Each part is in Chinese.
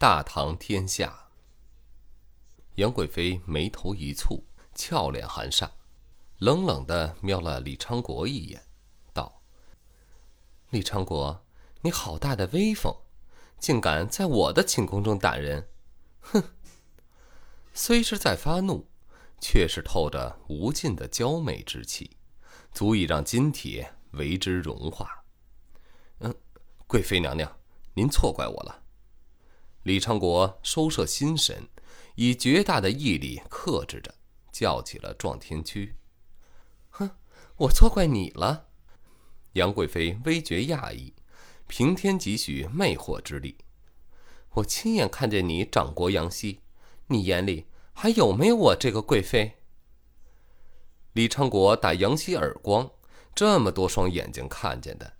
大唐天下。杨贵妃眉头一蹙，俏脸含煞，冷冷的瞄了李昌国一眼，道：“李昌国，你好大的威风，竟敢在我的寝宫中打人！哼！”虽是在发怒，却是透着无尽的娇媚之气，足以让金铁为之融化。嗯，贵妃娘娘，您错怪我了。李昌国收摄心神，以绝大的毅力克制着，叫起了撞天屈。哼，我错怪你了。杨贵妃微觉讶异，平添几许魅惑之力。我亲眼看见你掌国杨希，你眼里还有没有我这个贵妃？李昌国打杨希耳光，这么多双眼睛看见的。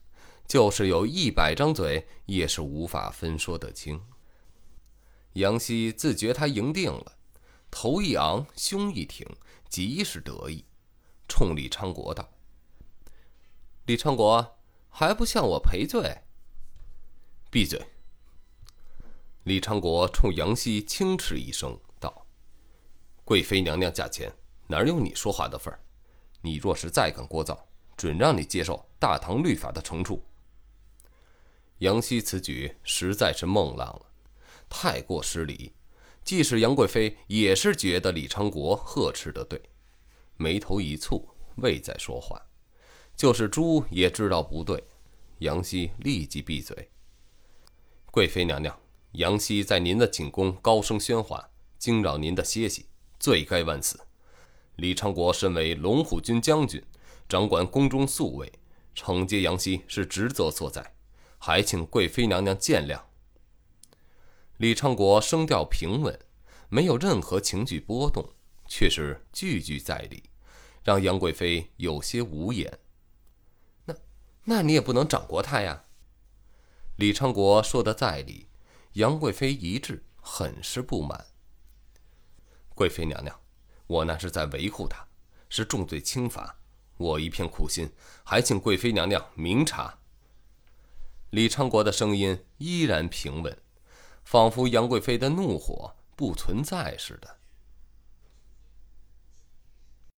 就是有一百张嘴，也是无法分说得清。杨希自觉他赢定了，头一昂，胸一挺，极是得意，冲李昌国道：“李昌国还不向我赔罪？”闭嘴！李昌国冲杨希轻斥一声道：“贵妃娘娘驾前，哪有你说话的份儿？你若是再敢聒噪，准让你接受大唐律法的惩处。”杨希此举实在是孟浪了，太过失礼。即使杨贵妃也是觉得李昌国呵斥的对，眉头一蹙，未再说话。就是猪也知道不对，杨希立即闭嘴。贵妃娘娘，杨希在您的寝宫高声喧哗，惊扰您的歇息，罪该万死。李昌国身为龙虎军将军，掌管宫中宿卫，惩戒杨希是职责所在。还请贵妃娘娘见谅。李昌国声调平稳，没有任何情绪波动，却是句句在理，让杨贵妃有些无言。那，那你也不能掌国他呀。李昌国说的在理，杨贵妃一致很是不满。贵妃娘娘，我那是在维护他，是重罪轻罚，我一片苦心，还请贵妃娘娘明察。李昌国的声音依然平稳，仿佛杨贵妃的怒火不存在似的。